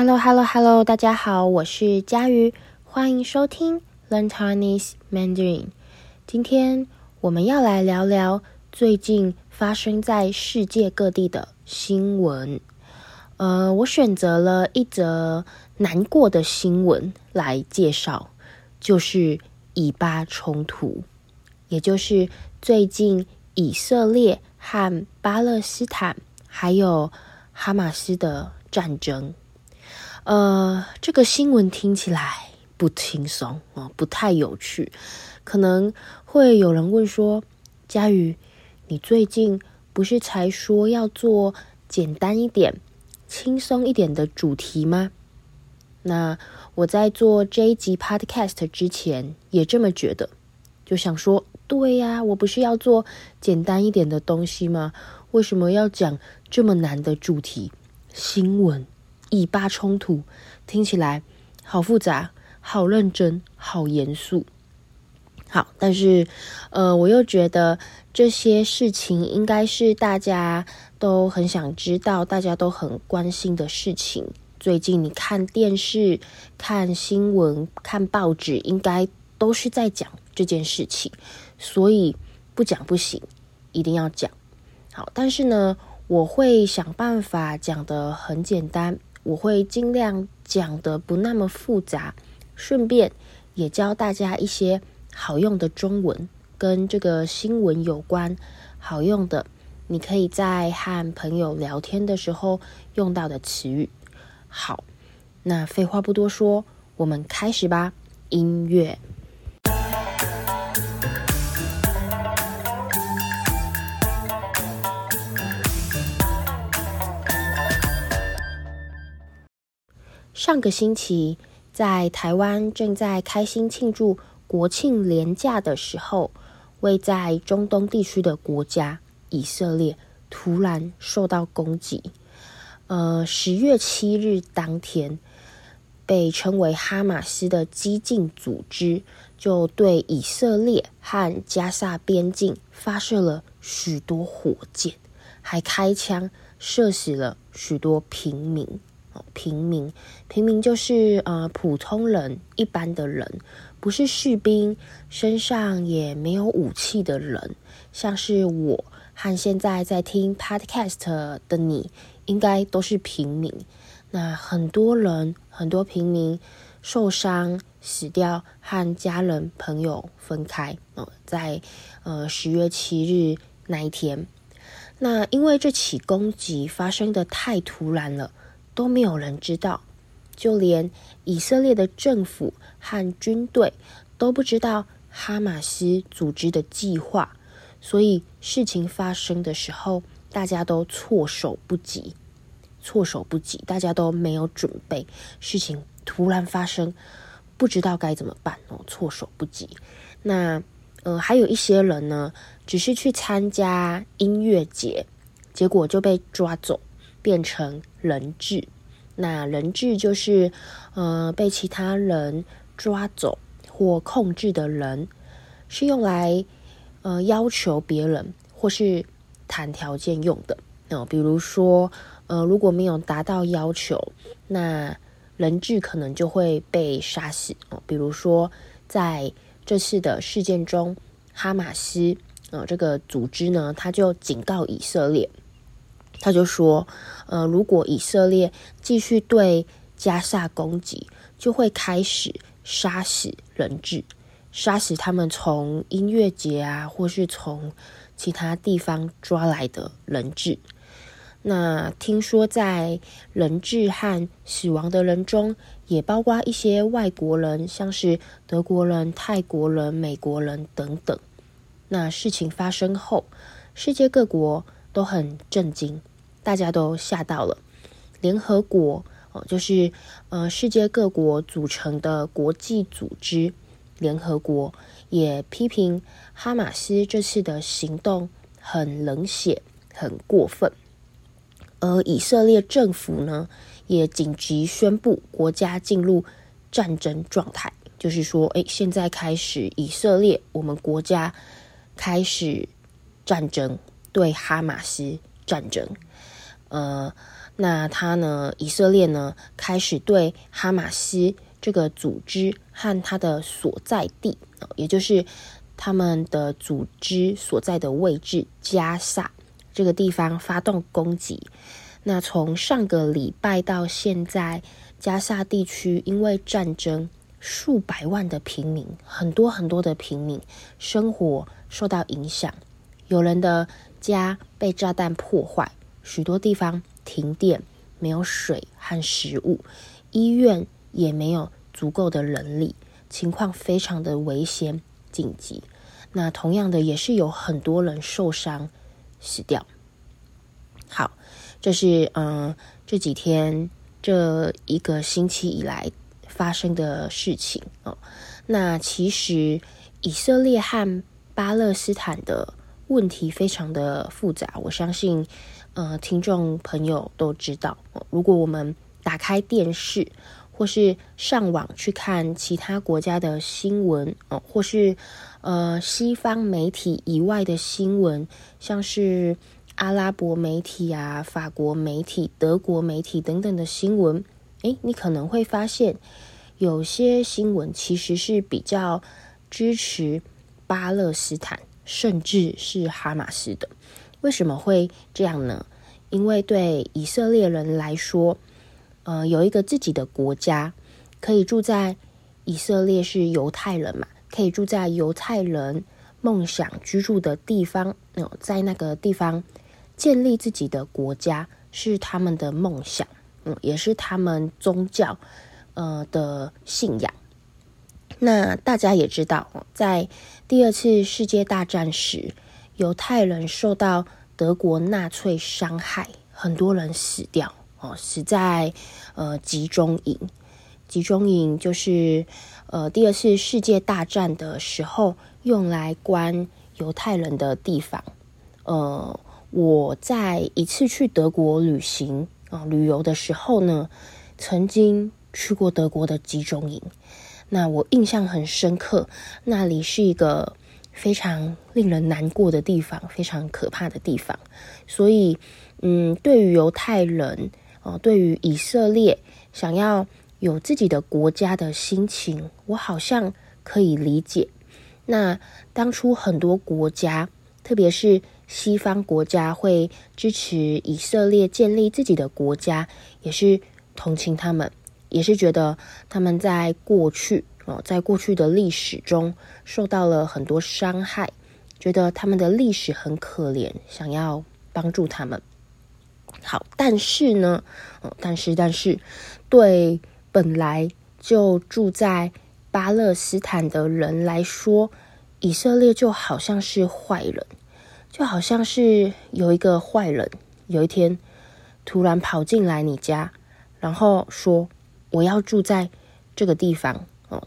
Hello，Hello，Hello，大家好，我是佳瑜，欢迎收听 Learn Chinese Mandarin。今天我们要来聊聊最近发生在世界各地的新闻。呃，我选择了一则难过的新闻来介绍，就是以巴冲突，也就是最近以色列和巴勒斯坦还有哈马斯的战争。呃，这个新闻听起来不轻松哦，不太有趣。可能会有人问说：“佳宇，你最近不是才说要做简单一点、轻松一点的主题吗？”那我在做这一集 Podcast 之前也这么觉得，就想说：“对呀，我不是要做简单一点的东西吗？为什么要讲这么难的主题？新闻？”以巴冲突听起来好复杂、好认真、好严肃。好，但是呃，我又觉得这些事情应该是大家都很想知道、大家都很关心的事情。最近你看电视、看新闻、看报纸，应该都是在讲这件事情，所以不讲不行，一定要讲。好，但是呢，我会想办法讲得很简单。我会尽量讲得不那么复杂，顺便也教大家一些好用的中文，跟这个新闻有关好用的，你可以在和朋友聊天的时候用到的词语。好，那废话不多说，我们开始吧。音乐。上个星期，在台湾正在开心庆祝国庆连假的时候，位在中东地区的国家以色列突然受到攻击。呃，十月七日当天，被称为哈马斯的激进组织就对以色列和加萨边境发射了许多火箭，还开枪射死了许多平民。平民，平民就是呃普通人，一般的人，不是士兵，身上也没有武器的人，像是我和现在在听 Podcast 的你，应该都是平民。那很多人，很多平民受伤、死掉，和家人朋友分开。呃，在呃十月七日那一天，那因为这起攻击发生得太突然了。都没有人知道，就连以色列的政府和军队都不知道哈马斯组织的计划，所以事情发生的时候，大家都措手不及，措手不及，大家都没有准备，事情突然发生，不知道该怎么办哦，措手不及。那呃，还有一些人呢，只是去参加音乐节，结果就被抓走。变成人质，那人质就是呃被其他人抓走或控制的人，是用来呃要求别人或是谈条件用的。那、呃、比如说呃如果没有达到要求，那人质可能就会被杀死。哦、比如说在这次的事件中，哈马斯呃这个组织呢，他就警告以色列。他就说，呃，如果以色列继续对加萨攻击，就会开始杀死人质，杀死他们从音乐节啊，或是从其他地方抓来的人质。那听说在人质和死亡的人中，也包括一些外国人，像是德国人、泰国人、美国人等等。那事情发生后，世界各国都很震惊。大家都吓到了，联合国哦，就是呃世界各国组成的国际组织，联合国也批评哈马斯这次的行动很冷血、很过分。而以色列政府呢，也紧急宣布国家进入战争状态，就是说，哎，现在开始，以色列我们国家开始战争，对哈马斯战争。呃，那他呢，以色列呢，开始对哈马斯这个组织和他的所在地，也就是他们的组织所在的位置加萨这个地方发动攻击。那从上个礼拜到现在，加萨地区因为战争，数百万的平民，很多很多的平民生活受到影响，有人的家被炸弹破坏，许多地方。停电，没有水和食物，医院也没有足够的人力，情况非常的危险紧急。那同样的，也是有很多人受伤死掉。好，这是嗯这几天这一个星期以来发生的事情哦。那其实以色列和巴勒斯坦的问题非常的复杂，我相信。呃，听众朋友都知道，如果我们打开电视，或是上网去看其他国家的新闻，哦，或是呃西方媒体以外的新闻，像是阿拉伯媒体啊、法国媒体、德国媒体等等的新闻，诶，你可能会发现，有些新闻其实是比较支持巴勒斯坦，甚至是哈马斯的。为什么会这样呢？因为对以色列人来说，呃，有一个自己的国家，可以住在以色列是犹太人嘛，可以住在犹太人梦想居住的地方，呃，在那个地方建立自己的国家是他们的梦想，嗯，也是他们宗教呃的信仰。那大家也知道，在第二次世界大战时，犹太人受到德国纳粹伤害，很多人死掉哦，死在呃集中营。集中营就是呃第二次世界大战的时候用来关犹太人的地方。呃，我在一次去德国旅行啊、旅游的时候呢，曾经去过德国的集中营，那我印象很深刻，那里是一个。非常令人难过的地方，非常可怕的地方。所以，嗯，对于犹太人哦，对于以色列想要有自己的国家的心情，我好像可以理解。那当初很多国家，特别是西方国家，会支持以色列建立自己的国家，也是同情他们，也是觉得他们在过去。哦，在过去的历史中受到了很多伤害，觉得他们的历史很可怜，想要帮助他们。好，但是呢，哦，但是但是，对本来就住在巴勒斯坦的人来说，以色列就好像是坏人，就好像是有一个坏人，有一天突然跑进来你家，然后说我要住在这个地方哦。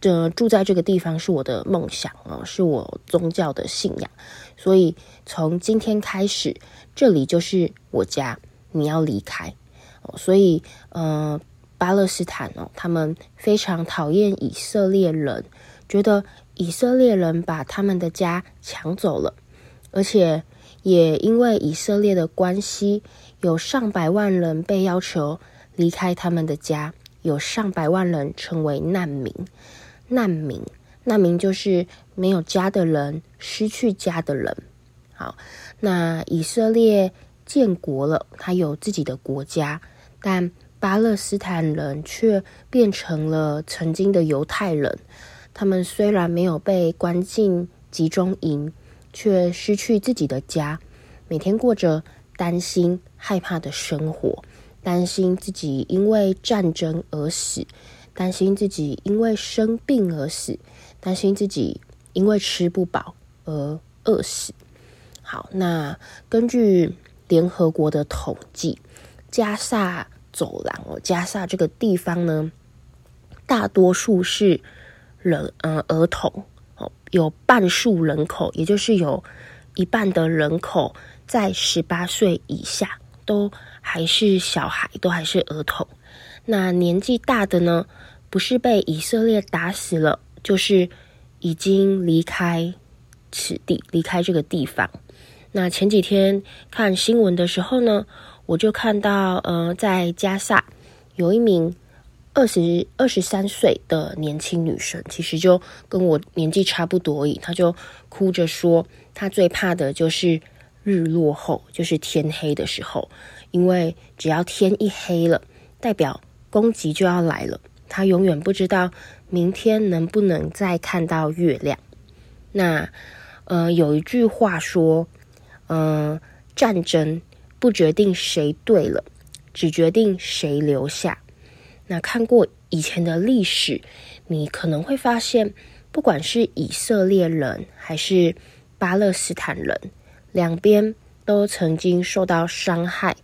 这住在这个地方是我的梦想啊，是我宗教的信仰，所以从今天开始，这里就是我家，你要离开哦。所以，呃，巴勒斯坦哦，他们非常讨厌以色列人，觉得以色列人把他们的家抢走了，而且也因为以色列的关系，有上百万人被要求离开他们的家，有上百万人成为难民。难民，难民就是没有家的人，失去家的人。好，那以色列建国了，他有自己的国家，但巴勒斯坦人却变成了曾经的犹太人。他们虽然没有被关进集中营，却失去自己的家，每天过着担心、害怕的生活，担心自己因为战争而死。担心自己因为生病而死，担心自己因为吃不饱而饿死。好，那根据联合国的统计，加萨走廊哦，加萨这个地方呢，大多数是人，呃，儿童哦，有半数人口，也就是有一半的人口在十八岁以下，都还是小孩，都还是儿童。那年纪大的呢？不是被以色列打死了，就是已经离开此地，离开这个地方。那前几天看新闻的时候呢，我就看到，呃，在加萨有一名二十二十三岁的年轻女生，其实就跟我年纪差不多而已。她就哭着说，她最怕的就是日落后，就是天黑的时候，因为只要天一黑了，代表攻击就要来了。他永远不知道明天能不能再看到月亮。那，呃，有一句话说，呃，战争。不决定谁对了，只决定谁留下。那看过以前的历史，你可能会发现，不管是以色列人还是巴勒斯坦人，两边都曾经受到伤害，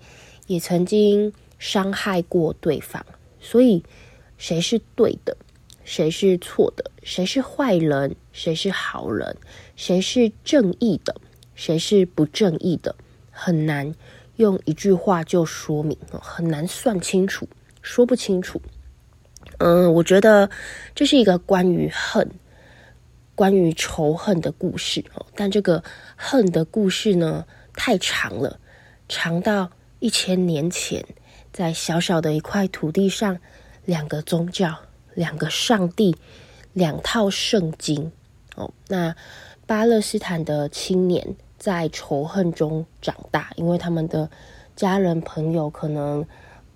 也曾经伤害过对方。所以，谁是对的，谁是错的，谁是坏人，谁是好人，谁是正义的，谁是不正义的，很难。用一句话就说明，很难算清楚，说不清楚。嗯，我觉得这是一个关于恨、关于仇恨的故事哦。但这个恨的故事呢，太长了，长到一千年前，在小小的一块土地上，两个宗教、两个上帝、两套圣经哦。那巴勒斯坦的青年。在仇恨中长大，因为他们的家人朋友可能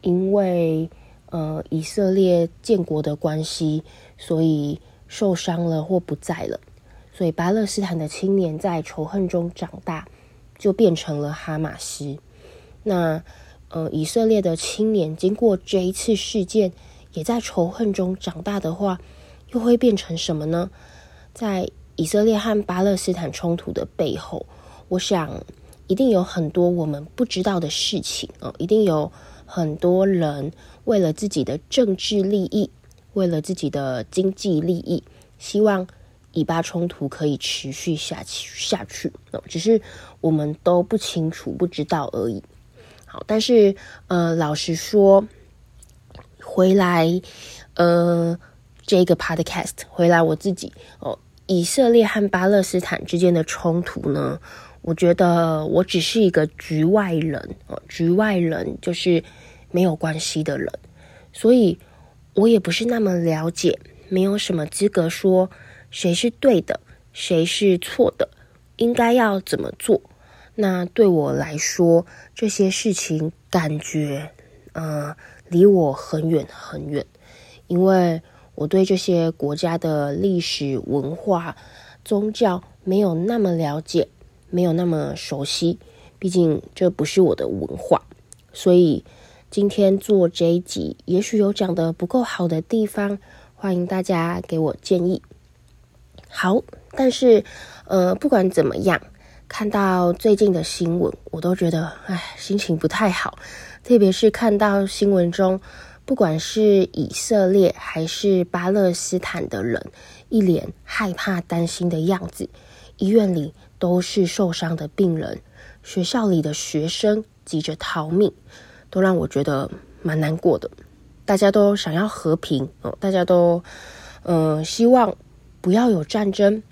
因为呃以色列建国的关系，所以受伤了或不在了，所以巴勒斯坦的青年在仇恨中长大，就变成了哈马斯。那呃以色列的青年经过这一次事件，也在仇恨中长大的话，又会变成什么呢？在以色列和巴勒斯坦冲突的背后。我想，一定有很多我们不知道的事情哦，一定有很多人为了自己的政治利益，为了自己的经济利益，希望以巴冲突可以持续下去下去，只是我们都不清楚、不知道而已。好，但是呃，老实说，回来呃，这个 podcast 回来，我自己哦，以色列和巴勒斯坦之间的冲突呢？我觉得我只是一个局外人哦，局外人就是没有关系的人，所以我也不是那么了解，没有什么资格说谁是对的，谁是错的，应该要怎么做。那对我来说，这些事情感觉，呃，离我很远很远，因为我对这些国家的历史文化、宗教没有那么了解。没有那么熟悉，毕竟这不是我的文化，所以今天做这一集，也许有讲得不够好的地方，欢迎大家给我建议。好，但是呃，不管怎么样，看到最近的新闻，我都觉得唉，心情不太好，特别是看到新闻中，不管是以色列还是巴勒斯坦的人，一脸害怕、担心的样子，医院里。都是受伤的病人，学校里的学生急着逃命，都让我觉得蛮难过的。大家都想要和平哦，大家都嗯、呃、希望不要有战争，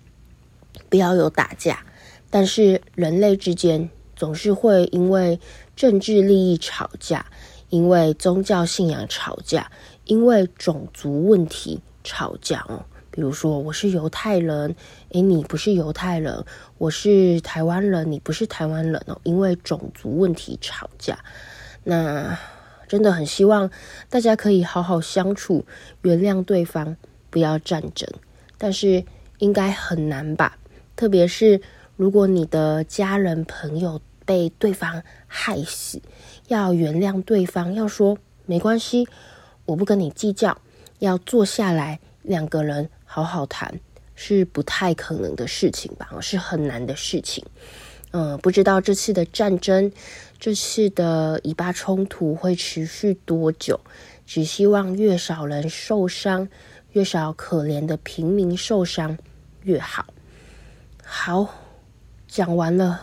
不要有打架。但是人类之间总是会因为政治利益吵架，因为宗教信仰吵架，因为种族问题吵架哦。比如说，我是犹太人，诶，你不是犹太人；我是台湾人，你不是台湾人哦。因为种族问题吵架，那真的很希望大家可以好好相处，原谅对方，不要战争。但是应该很难吧？特别是如果你的家人朋友被对方害死，要原谅对方，要说没关系，我不跟你计较，要坐下来两个人。好好谈是不太可能的事情吧，是很难的事情。嗯、不知道这次的战争，这次的以巴冲突会持续多久？只希望越少人受伤，越少可怜的平民受伤越好。好，讲完了。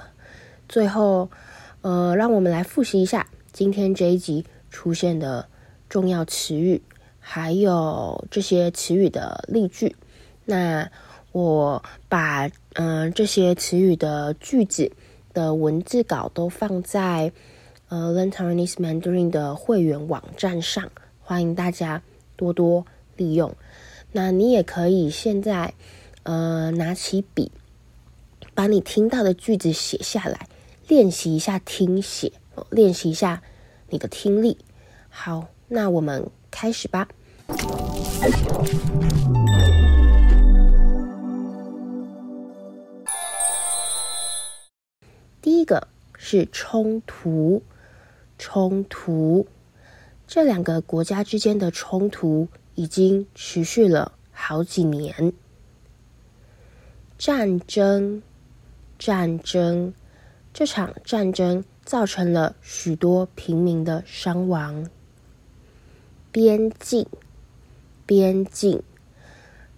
最后，呃，让我们来复习一下今天这一集出现的重要词语，还有这些词语的例句。那我把嗯、这些词语的句子的文字稿都放在呃 Learn Taiwanese Mandarin 的会员网站上，欢迎大家多多利用。那你也可以现在呃拿起笔，把你听到的句子写下来，练习一下听写，练习一下你的听力。好，那我们开始吧。第一个是冲突，冲突，这两个国家之间的冲突已经持续了好几年。战争，战争，这场战争造成了许多平民的伤亡。边境，边境，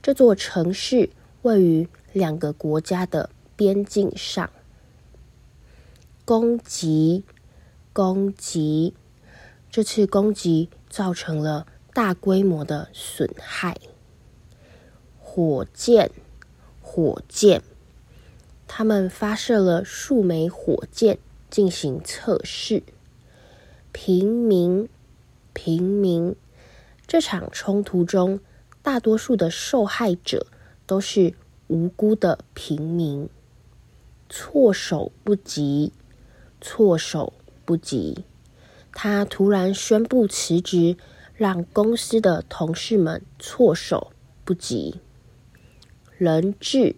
这座城市位于两个国家的边境上。攻击，攻击，这次攻击造成了大规模的损害。火箭，火箭，他们发射了数枚火箭进行测试。平民，平民，这场冲突中，大多数的受害者都是无辜的平民，措手不及。措手不及，他突然宣布辞职，让公司的同事们措手不及。人质，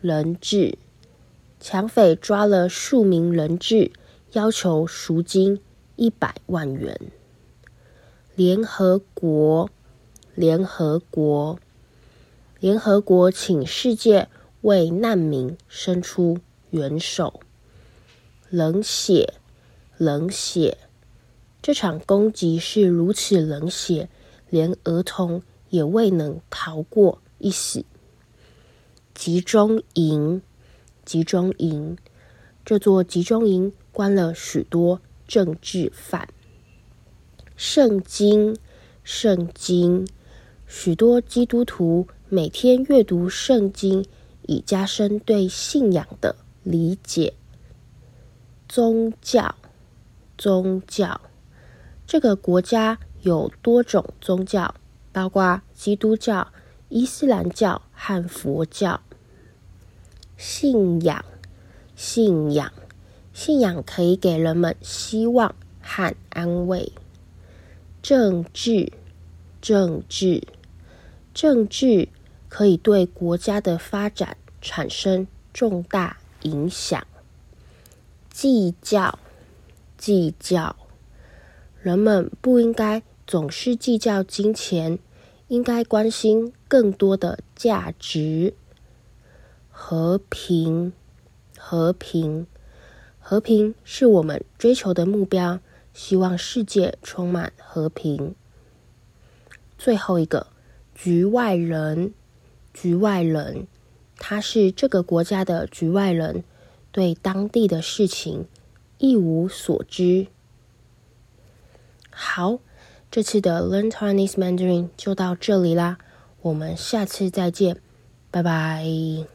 人质，抢匪抓了数名人质，要求赎金一百万元。联合国，联合国，联合国，请世界为难民伸出援手。冷血，冷血！这场攻击是如此冷血，连儿童也未能逃过一死。集中营，集中营！这座集中营关了许多政治犯。圣经，圣经！许多基督徒每天阅读圣经，以加深对信仰的理解。宗教，宗教，这个国家有多种宗教，包括基督教、伊斯兰教和佛教。信仰，信仰，信仰可以给人们希望和安慰。政治，政治，政治可以对国家的发展产生重大影响。计较，计较，人们不应该总是计较金钱，应该关心更多的价值。和平，和平，和平是我们追求的目标，希望世界充满和平。最后一个，局外人，局外人，他是这个国家的局外人。对当地的事情一无所知。好，这次的 Learn Chinese Mandarin 就到这里啦，我们下次再见，拜拜。